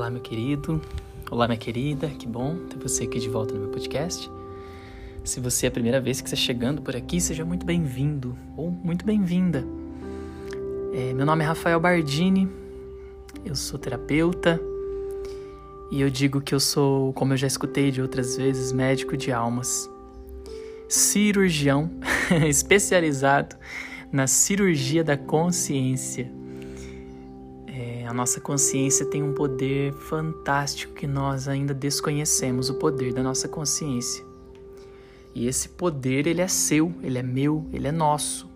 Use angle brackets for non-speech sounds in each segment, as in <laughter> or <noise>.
Olá, meu querido. Olá, minha querida. Que bom ter você aqui de volta no meu podcast. Se você é a primeira vez que está chegando por aqui, seja muito bem-vindo ou muito bem-vinda. É, meu nome é Rafael Bardini, eu sou terapeuta e eu digo que eu sou, como eu já escutei de outras vezes, médico de almas, cirurgião <laughs> especializado na cirurgia da consciência a nossa consciência tem um poder fantástico que nós ainda desconhecemos, o poder da nossa consciência. E esse poder, ele é seu, ele é meu, ele é nosso.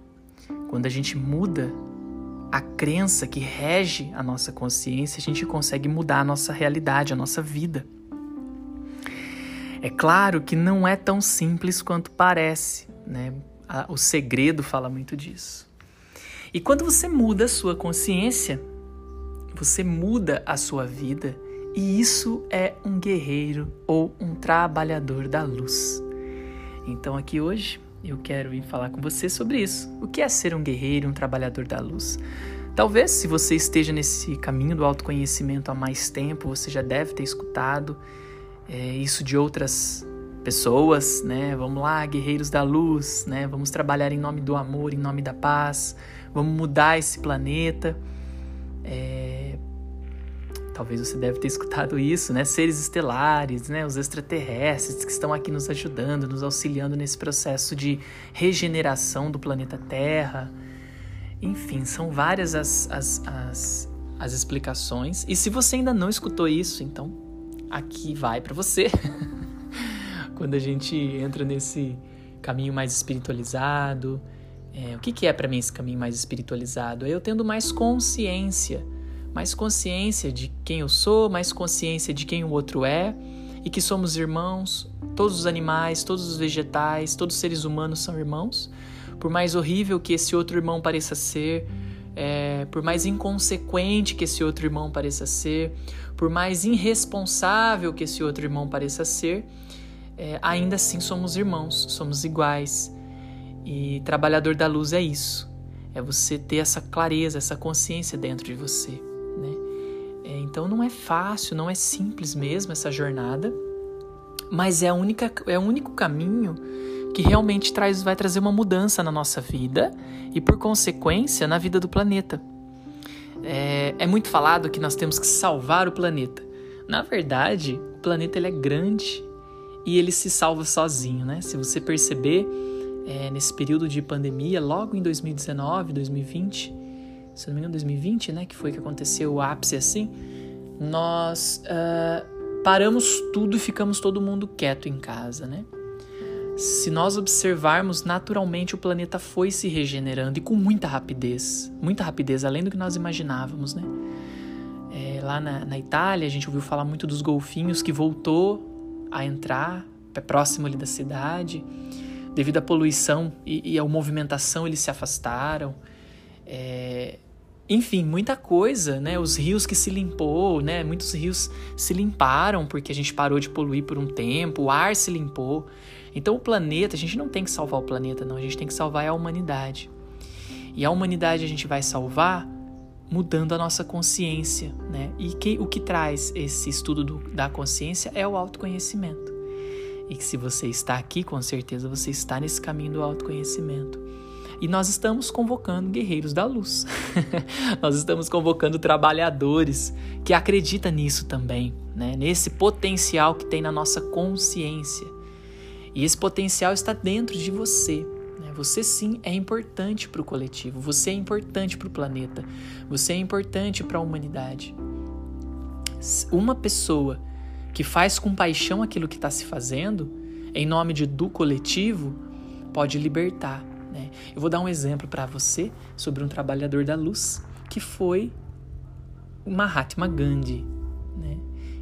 Quando a gente muda a crença que rege a nossa consciência, a gente consegue mudar a nossa realidade, a nossa vida. É claro que não é tão simples quanto parece, né? O segredo fala muito disso. E quando você muda a sua consciência, você muda a sua vida e isso é um guerreiro ou um trabalhador da luz. Então aqui hoje eu quero vir falar com você sobre isso. O que é ser um guerreiro, um trabalhador da luz? Talvez se você esteja nesse caminho do autoconhecimento há mais tempo, você já deve ter escutado é, isso de outras pessoas, né? Vamos lá, guerreiros da luz, né? Vamos trabalhar em nome do amor, em nome da paz. Vamos mudar esse planeta. É... Talvez você deve ter escutado isso, né? Seres estelares, né? Os extraterrestres que estão aqui nos ajudando, nos auxiliando nesse processo de regeneração do planeta Terra. Enfim, são várias as, as, as, as explicações. E se você ainda não escutou isso, então aqui vai para você. <laughs> Quando a gente entra nesse caminho mais espiritualizado, é, o que, que é para mim esse caminho mais espiritualizado? É eu tendo mais consciência, mais consciência de quem eu sou, mais consciência de quem o outro é e que somos irmãos. Todos os animais, todos os vegetais, todos os seres humanos são irmãos. Por mais horrível que esse outro irmão pareça ser, é, por mais inconsequente que esse outro irmão pareça ser, por mais irresponsável que esse outro irmão pareça ser, é, ainda assim somos irmãos, somos iguais. E trabalhador da luz é isso. É você ter essa clareza, essa consciência dentro de você. Então não é fácil, não é simples mesmo essa jornada, mas é, a única, é o único caminho que realmente traz, vai trazer uma mudança na nossa vida e, por consequência, na vida do planeta. É, é muito falado que nós temos que salvar o planeta. Na verdade, o planeta ele é grande e ele se salva sozinho, né? Se você perceber, é, nesse período de pandemia, logo em 2019, 2020, se não me engano, 2020, né, que foi que aconteceu o ápice assim, nós uh, paramos tudo e ficamos todo mundo quieto em casa, né? Se nós observarmos, naturalmente o planeta foi se regenerando e com muita rapidez, muita rapidez, além do que nós imaginávamos, né? É, lá na, na Itália, a gente ouviu falar muito dos golfinhos que voltou a entrar próximo ali da cidade devido à poluição e, e à movimentação, eles se afastaram. É, enfim, muita coisa, né? Os rios que se limpou, né? Muitos rios se limparam porque a gente parou de poluir por um tempo, o ar se limpou. Então o planeta, a gente não tem que salvar o planeta, não, a gente tem que salvar a humanidade. E a humanidade a gente vai salvar mudando a nossa consciência, né? E que, o que traz esse estudo do, da consciência é o autoconhecimento e que se você está aqui, com certeza você está nesse caminho do autoconhecimento. E nós estamos convocando guerreiros da luz. <laughs> nós estamos convocando trabalhadores que acreditam nisso também, né? nesse potencial que tem na nossa consciência. E esse potencial está dentro de você. Né? Você sim é importante para o coletivo, você é importante para o planeta, você é importante para a humanidade. Uma pessoa que faz com paixão aquilo que está se fazendo, em nome de do coletivo, pode libertar. Né? Eu vou dar um exemplo para você sobre um trabalhador da luz que foi Mahatma Gandhi. Né?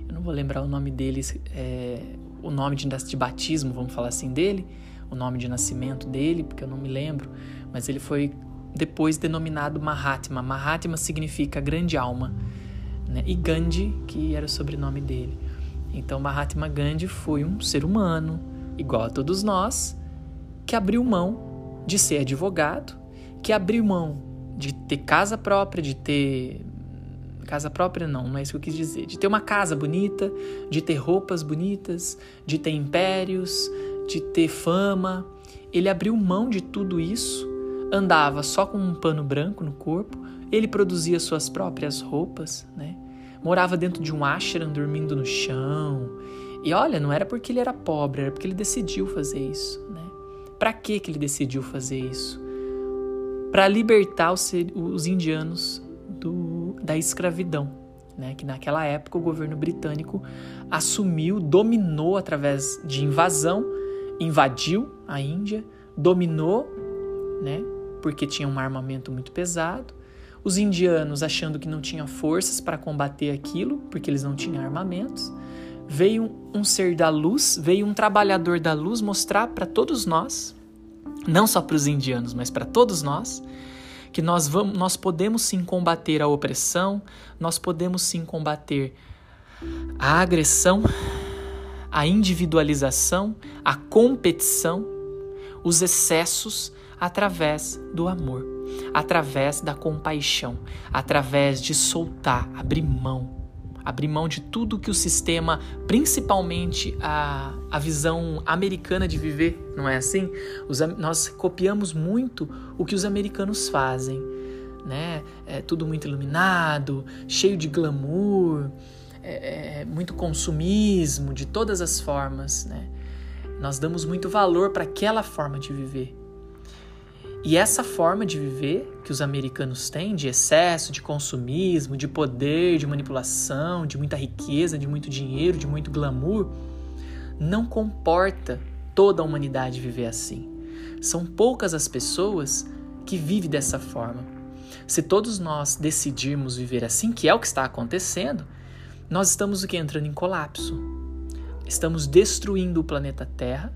Eu não vou lembrar o nome dele, é, o nome de, de batismo, vamos falar assim, dele, o nome de nascimento dele, porque eu não me lembro, mas ele foi depois denominado Mahatma. Mahatma significa grande alma. Né? E Gandhi, que era o sobrenome dele. Então Mahatma Gandhi foi um ser humano, igual a todos nós, que abriu mão de ser advogado, que abriu mão de ter casa própria, de ter Casa própria não, não é isso que eu quis dizer. De ter uma casa bonita, de ter roupas bonitas, de ter impérios, de ter fama. Ele abriu mão de tudo isso, andava só com um pano branco no corpo, ele produzia suas próprias roupas, né? Morava dentro de um ashram, dormindo no chão. E olha, não era porque ele era pobre, era porque ele decidiu fazer isso? Para que que ele decidiu fazer isso? Para libertar os, os indianos do, da escravidão, né? Que naquela época o governo britânico assumiu, dominou através de invasão, invadiu a Índia, dominou, né? Porque tinha um armamento muito pesado. Os indianos achando que não tinham forças para combater aquilo, porque eles não tinham armamentos. Veio um ser da luz, veio um trabalhador da luz mostrar para todos nós, não só para os indianos, mas para todos nós, que nós, vamos, nós podemos sim combater a opressão, nós podemos sim combater a agressão, a individualização, a competição, os excessos através do amor, através da compaixão, através de soltar, abrir mão abrir mão de tudo que o sistema, principalmente a, a visão americana de viver, não é assim? Os, nós copiamos muito o que os americanos fazem, né? É tudo muito iluminado, cheio de glamour, é, é, muito consumismo de todas as formas, né? Nós damos muito valor para aquela forma de viver. E essa forma de viver que os americanos têm, de excesso, de consumismo, de poder, de manipulação, de muita riqueza, de muito dinheiro, de muito glamour, não comporta toda a humanidade viver assim. São poucas as pessoas que vivem dessa forma. Se todos nós decidirmos viver assim, que é o que está acontecendo, nós estamos o que entrando em colapso. Estamos destruindo o planeta Terra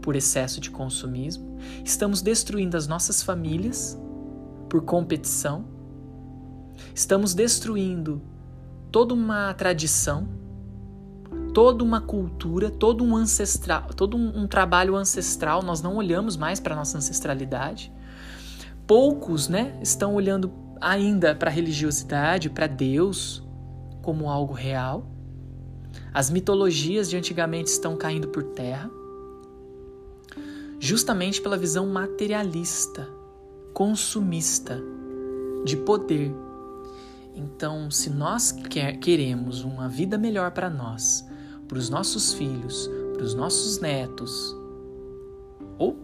por excesso de consumismo, estamos destruindo as nossas famílias por competição, estamos destruindo toda uma tradição, toda uma cultura, todo um ancestral, todo um, um trabalho ancestral. Nós não olhamos mais para nossa ancestralidade. Poucos, né, estão olhando ainda para a religiosidade, para Deus como algo real. As mitologias de antigamente estão caindo por terra justamente pela visão materialista, consumista, de poder. Então, se nós quer, queremos uma vida melhor para nós, para os nossos filhos, para os nossos netos, ou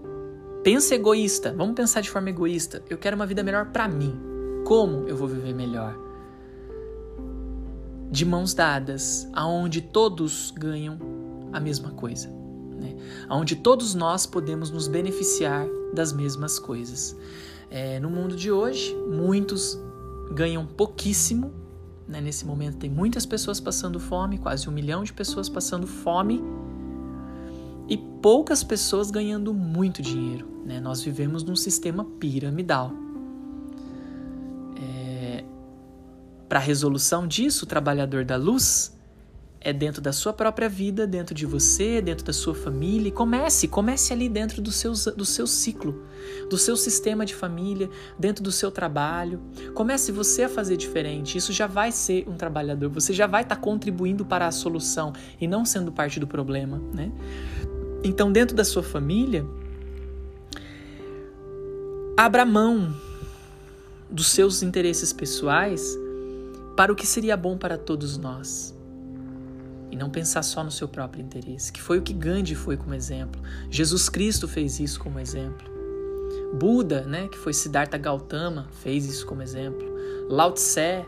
pensa egoísta, vamos pensar de forma egoísta. Eu quero uma vida melhor para mim. Como eu vou viver melhor? De mãos dadas, aonde todos ganham a mesma coisa? Onde todos nós podemos nos beneficiar das mesmas coisas. É, no mundo de hoje, muitos ganham pouquíssimo. Né? Nesse momento, tem muitas pessoas passando fome, quase um milhão de pessoas passando fome, e poucas pessoas ganhando muito dinheiro. Né? Nós vivemos num sistema piramidal. É, Para a resolução disso, o trabalhador da luz é dentro da sua própria vida, dentro de você, dentro da sua família. Comece, comece ali dentro do seu, do seu ciclo, do seu sistema de família, dentro do seu trabalho. Comece você a fazer diferente. Isso já vai ser um trabalhador, você já vai estar tá contribuindo para a solução e não sendo parte do problema, né? Então, dentro da sua família, abra mão dos seus interesses pessoais para o que seria bom para todos nós e não pensar só no seu próprio interesse, que foi o que Gandhi foi como exemplo. Jesus Cristo fez isso como exemplo. Buda, né, que foi Siddhartha Gautama, fez isso como exemplo. Lao Tse,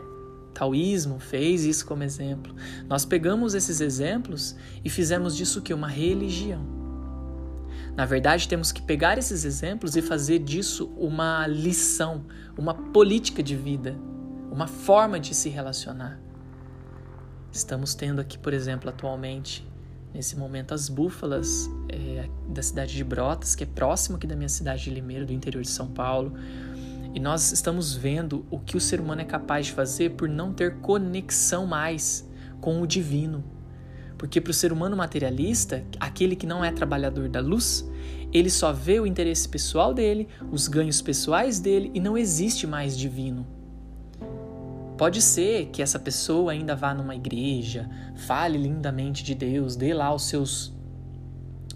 taoísmo, fez isso como exemplo. Nós pegamos esses exemplos e fizemos disso que uma religião. Na verdade, temos que pegar esses exemplos e fazer disso uma lição, uma política de vida, uma forma de se relacionar. Estamos tendo aqui, por exemplo, atualmente, nesse momento, as búfalas é, da cidade de Brotas, que é próximo aqui da minha cidade de Limeira, do interior de São Paulo. E nós estamos vendo o que o ser humano é capaz de fazer por não ter conexão mais com o divino. Porque para o ser humano materialista, aquele que não é trabalhador da luz, ele só vê o interesse pessoal dele, os ganhos pessoais dele e não existe mais divino Pode ser que essa pessoa ainda vá numa igreja, fale lindamente de Deus, dê lá os seus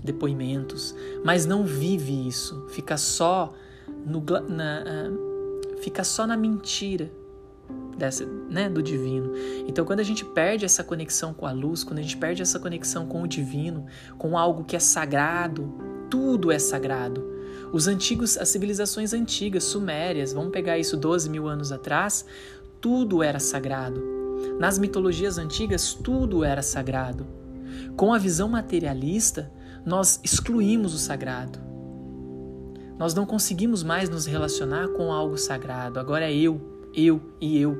depoimentos, mas não vive isso, fica só no, na, uh, fica só na mentira dessa, né, do divino. Então, quando a gente perde essa conexão com a luz, quando a gente perde essa conexão com o divino, com algo que é sagrado, tudo é sagrado. Os antigos, as civilizações antigas, sumérias, vamos pegar isso 12 mil anos atrás, tudo era sagrado. Nas mitologias antigas, tudo era sagrado. Com a visão materialista, nós excluímos o sagrado. Nós não conseguimos mais nos relacionar com algo sagrado. Agora é eu, eu e eu.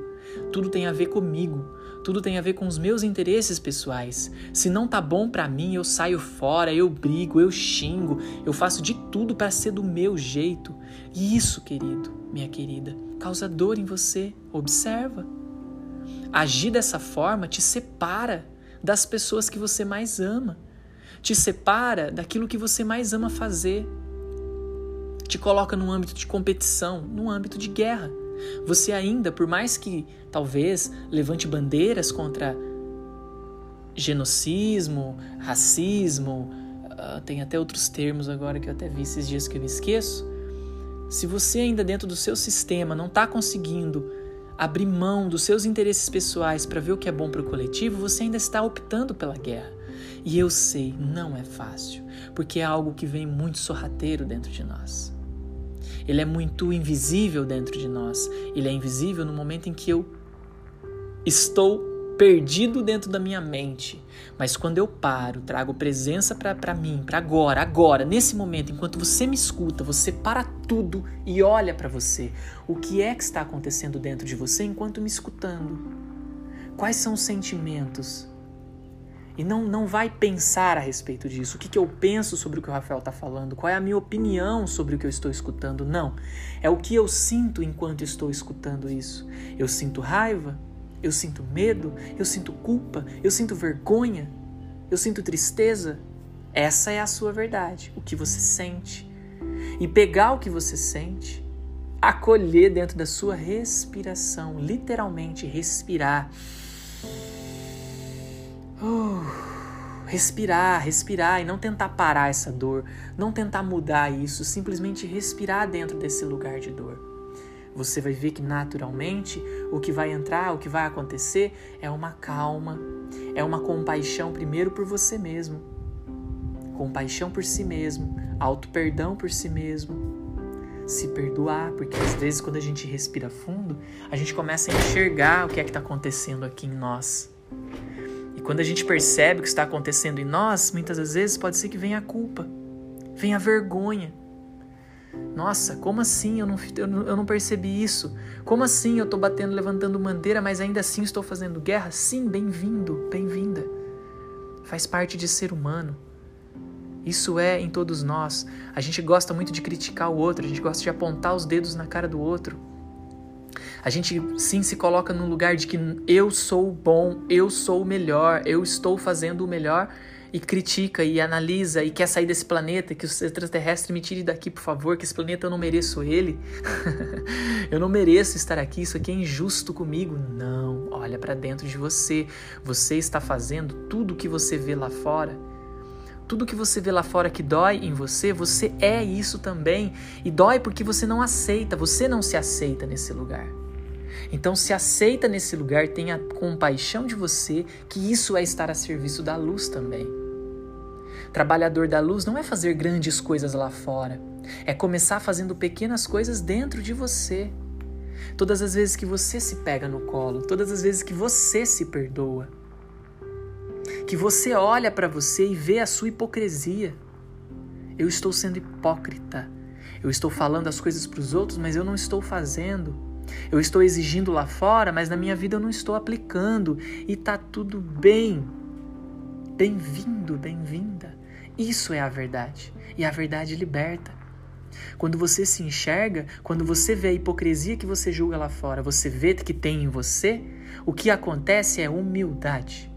Tudo tem a ver comigo. Tudo tem a ver com os meus interesses pessoais. Se não tá bom para mim, eu saio fora, eu brigo, eu xingo, eu faço de tudo para ser do meu jeito. E isso, querido, minha querida, causa dor em você. Observa. Agir dessa forma te separa das pessoas que você mais ama te separa daquilo que você mais ama fazer. Te coloca num âmbito de competição, num âmbito de guerra. Você ainda, por mais que talvez levante bandeiras contra genocismo, racismo, uh, tem até outros termos agora que eu até vi esses dias que eu me esqueço. Se você ainda dentro do seu sistema não está conseguindo abrir mão dos seus interesses pessoais para ver o que é bom para o coletivo, você ainda está optando pela guerra. E eu sei, não é fácil, porque é algo que vem muito sorrateiro dentro de nós. Ele é muito invisível dentro de nós. Ele é invisível no momento em que eu estou perdido dentro da minha mente. Mas quando eu paro, trago presença para mim, para agora, agora, nesse momento, enquanto você me escuta, você para tudo e olha para você. O que é que está acontecendo dentro de você enquanto me escutando? Quais são os sentimentos? E não, não vai pensar a respeito disso. O que, que eu penso sobre o que o Rafael está falando? Qual é a minha opinião sobre o que eu estou escutando? Não. É o que eu sinto enquanto estou escutando isso. Eu sinto raiva, eu sinto medo, eu sinto culpa, eu sinto vergonha, eu sinto tristeza. Essa é a sua verdade, o que você sente. E pegar o que você sente, acolher dentro da sua respiração, literalmente respirar Uh, respirar, respirar e não tentar parar essa dor, não tentar mudar isso, simplesmente respirar dentro desse lugar de dor. Você vai ver que naturalmente o que vai entrar, o que vai acontecer é uma calma, é uma compaixão primeiro por você mesmo, compaixão por si mesmo, auto perdão por si mesmo, se perdoar, porque às vezes quando a gente respira fundo, a gente começa a enxergar o que é que está acontecendo aqui em nós. Quando a gente percebe o que está acontecendo em nós, muitas das vezes pode ser que venha a culpa, venha a vergonha. Nossa, como assim eu não, eu não, percebi isso? Como assim eu estou batendo, levantando bandeira, mas ainda assim estou fazendo guerra? Sim, bem-vindo, bem-vinda. Faz parte de ser humano. Isso é em todos nós. A gente gosta muito de criticar o outro, a gente gosta de apontar os dedos na cara do outro. A gente sim se coloca no lugar de que eu sou bom, eu sou o melhor, eu estou fazendo o melhor e critica e analisa e quer sair desse planeta, que os extraterrestres me tirem daqui, por favor, que esse planeta eu não mereço ele. <laughs> eu não mereço estar aqui, isso aqui é injusto comigo. Não, olha para dentro de você. Você está fazendo tudo o que você vê lá fora. Tudo que você vê lá fora que dói em você, você é isso também. E dói porque você não aceita, você não se aceita nesse lugar. Então se aceita nesse lugar, tenha compaixão de você, que isso é estar a serviço da luz também. Trabalhador da luz não é fazer grandes coisas lá fora, é começar fazendo pequenas coisas dentro de você. Todas as vezes que você se pega no colo, todas as vezes que você se perdoa, que você olha para você e vê a sua hipocrisia. Eu estou sendo hipócrita. Eu estou falando as coisas para os outros, mas eu não estou fazendo. Eu estou exigindo lá fora, mas na minha vida eu não estou aplicando e tá tudo bem. Bem-vindo, bem-vinda. Isso é a verdade. E a verdade liberta. Quando você se enxerga, quando você vê a hipocrisia que você julga lá fora, você vê que tem em você, o que acontece é humildade.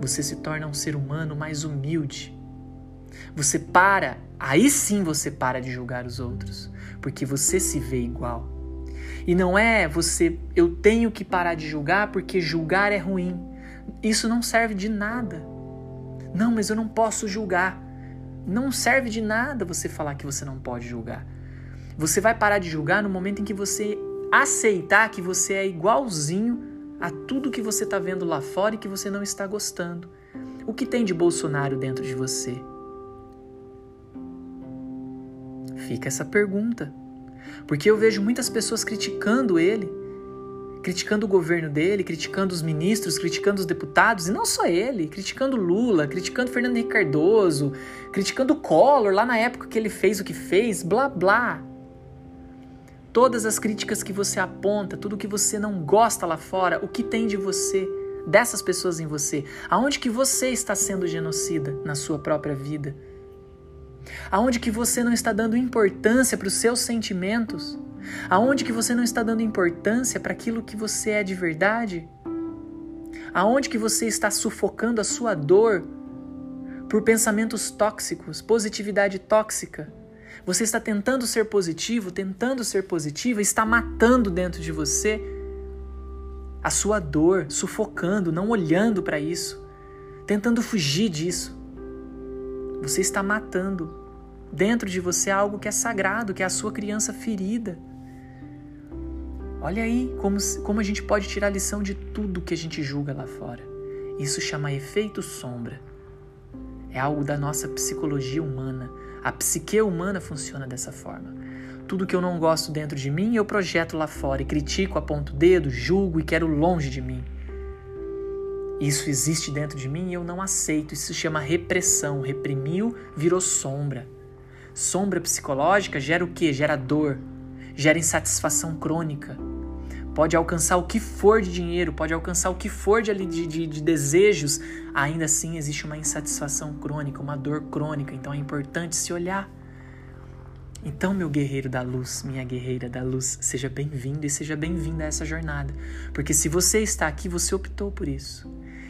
Você se torna um ser humano mais humilde. Você para, aí sim você para de julgar os outros, porque você se vê igual. E não é você, eu tenho que parar de julgar porque julgar é ruim. Isso não serve de nada. Não, mas eu não posso julgar. Não serve de nada você falar que você não pode julgar. Você vai parar de julgar no momento em que você aceitar que você é igualzinho a tudo que você está vendo lá fora e que você não está gostando. O que tem de Bolsonaro dentro de você? Fica essa pergunta. Porque eu vejo muitas pessoas criticando ele, criticando o governo dele, criticando os ministros, criticando os deputados, e não só ele, criticando Lula, criticando Fernando Henrique Cardoso, criticando Collor lá na época que ele fez o que fez, blá blá. Todas as críticas que você aponta, tudo que você não gosta lá fora, o que tem de você, dessas pessoas em você, aonde que você está sendo genocida na sua própria vida? Aonde que você não está dando importância para os seus sentimentos? Aonde que você não está dando importância para aquilo que você é de verdade? Aonde que você está sufocando a sua dor por pensamentos tóxicos, positividade tóxica? Você está tentando ser positivo, tentando ser positiva, está matando dentro de você a sua dor, sufocando, não olhando para isso, tentando fugir disso. Você está matando dentro de você algo que é sagrado, que é a sua criança ferida. Olha aí como, como a gente pode tirar lição de tudo que a gente julga lá fora. Isso chama efeito sombra. É algo da nossa psicologia humana. A psique humana funciona dessa forma. Tudo que eu não gosto dentro de mim, eu projeto lá fora e critico, aponto o dedo, julgo e quero longe de mim. Isso existe dentro de mim e eu não aceito. Isso se chama repressão. Reprimiu, virou sombra. Sombra psicológica gera o que? Gera dor, gera insatisfação crônica. Pode alcançar o que for de dinheiro, pode alcançar o que for de, de, de, de desejos, ainda assim existe uma insatisfação crônica, uma dor crônica. Então é importante se olhar. Então, meu guerreiro da luz, minha guerreira da luz, seja bem-vindo e seja bem-vinda a essa jornada. Porque se você está aqui, você optou por isso.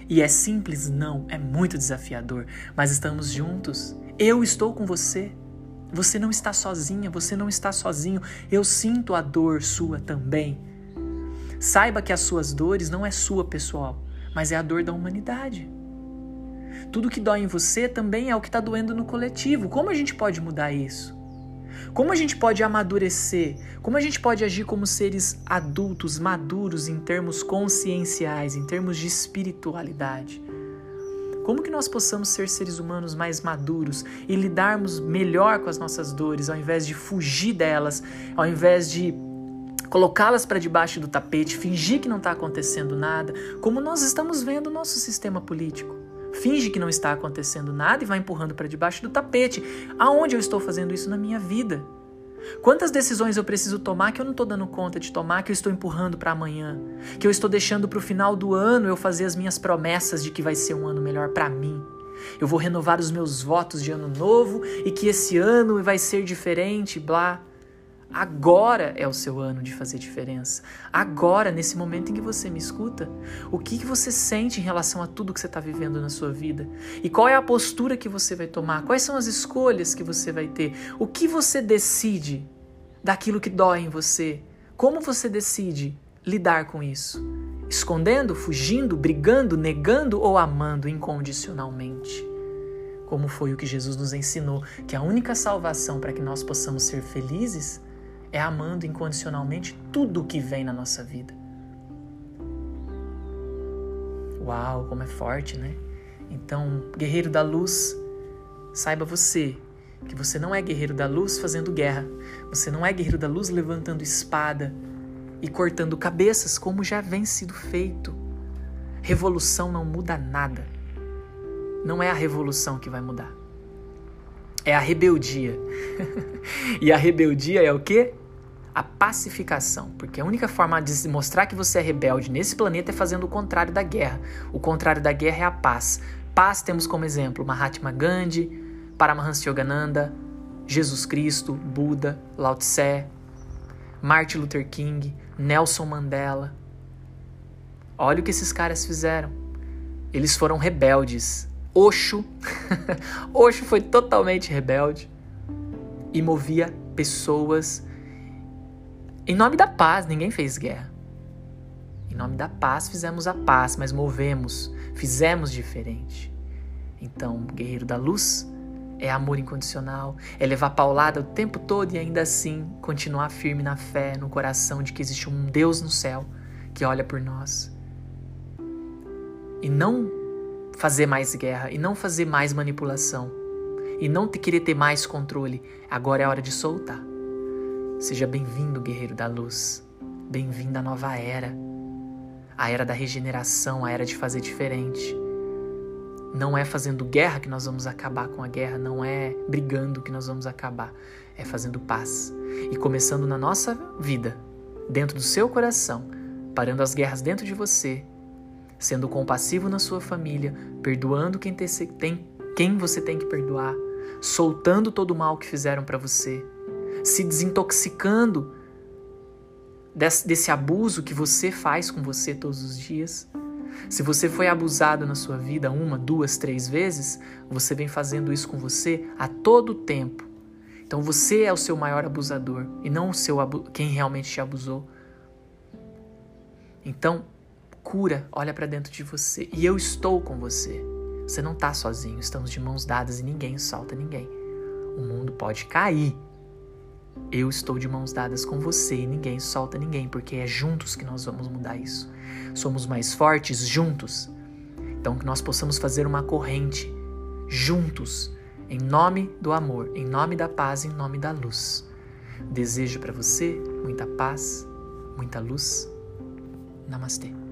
E é simples? Não, é muito desafiador, mas estamos juntos. Eu estou com você. Você não está sozinha, você não está sozinho. Eu sinto a dor sua também. Saiba que as suas dores não é sua pessoal, mas é a dor da humanidade. Tudo que dói em você também é o que está doendo no coletivo. Como a gente pode mudar isso? Como a gente pode amadurecer? Como a gente pode agir como seres adultos, maduros em termos conscienciais, em termos de espiritualidade? Como que nós possamos ser seres humanos mais maduros e lidarmos melhor com as nossas dores, ao invés de fugir delas, ao invés de colocá-las para debaixo do tapete, fingir que não está acontecendo nada, como nós estamos vendo o nosso sistema político? Finge que não está acontecendo nada e vai empurrando para debaixo do tapete. Aonde eu estou fazendo isso na minha vida? Quantas decisões eu preciso tomar que eu não estou dando conta de tomar, que eu estou empurrando para amanhã, que eu estou deixando para o final do ano eu fazer as minhas promessas de que vai ser um ano melhor para mim? Eu vou renovar os meus votos de ano novo e que esse ano vai ser diferente, blá. Agora é o seu ano de fazer diferença. Agora, nesse momento em que você me escuta, o que, que você sente em relação a tudo que você está vivendo na sua vida? E qual é a postura que você vai tomar? Quais são as escolhas que você vai ter? O que você decide daquilo que dói em você? Como você decide lidar com isso? Escondendo, fugindo, brigando, negando ou amando incondicionalmente? Como foi o que Jesus nos ensinou, que a única salvação para que nós possamos ser felizes é amando incondicionalmente tudo o que vem na nossa vida. Uau, como é forte, né? Então, guerreiro da luz, saiba você que você não é guerreiro da luz fazendo guerra. Você não é guerreiro da luz levantando espada e cortando cabeças, como já vem sido feito. Revolução não muda nada. Não é a revolução que vai mudar. É a rebeldia. <laughs> e a rebeldia é o quê? A pacificação, porque a única forma de mostrar que você é rebelde nesse planeta é fazendo o contrário da guerra. O contrário da guerra é a paz. Paz temos como exemplo Mahatma Gandhi, Paramahansa Yogananda, Jesus Cristo, Buda, Lao Tse, Martin Luther King, Nelson Mandela. Olha o que esses caras fizeram. Eles foram rebeldes. Osho, <laughs> Osho foi totalmente rebelde e movia pessoas Em nome da paz, ninguém fez guerra. Em nome da paz fizemos a paz, mas movemos, fizemos diferente. Então, guerreiro da luz é amor incondicional, é levar paulada o tempo todo e ainda assim continuar firme na fé, no coração de que existe um Deus no céu que olha por nós. E não fazer mais guerra, e não fazer mais manipulação, e não querer ter mais controle. Agora é hora de soltar. Seja bem-vindo, guerreiro da luz. Bem-vindo à nova era. A era da regeneração, a era de fazer diferente. Não é fazendo guerra que nós vamos acabar com a guerra, não é brigando que nós vamos acabar, é fazendo paz. E começando na nossa vida, dentro do seu coração, parando as guerras dentro de você, sendo compassivo na sua família, perdoando quem, tem, quem você tem que perdoar, soltando todo o mal que fizeram para você, se desintoxicando desse, desse abuso que você faz com você todos os dias se você foi abusado na sua vida uma, duas, três vezes, você vem fazendo isso com você a todo tempo. Então você é o seu maior abusador e não o seu quem realmente te abusou. Então, cura, olha para dentro de você e eu estou com você. Você não está sozinho, estamos de mãos dadas e ninguém solta ninguém. O mundo pode cair, eu estou de mãos dadas com você e ninguém solta ninguém, porque é juntos que nós vamos mudar isso. Somos mais fortes juntos. Então que nós possamos fazer uma corrente juntos, em nome do amor, em nome da paz, em nome da luz. Desejo para você muita paz, muita luz. Namastê.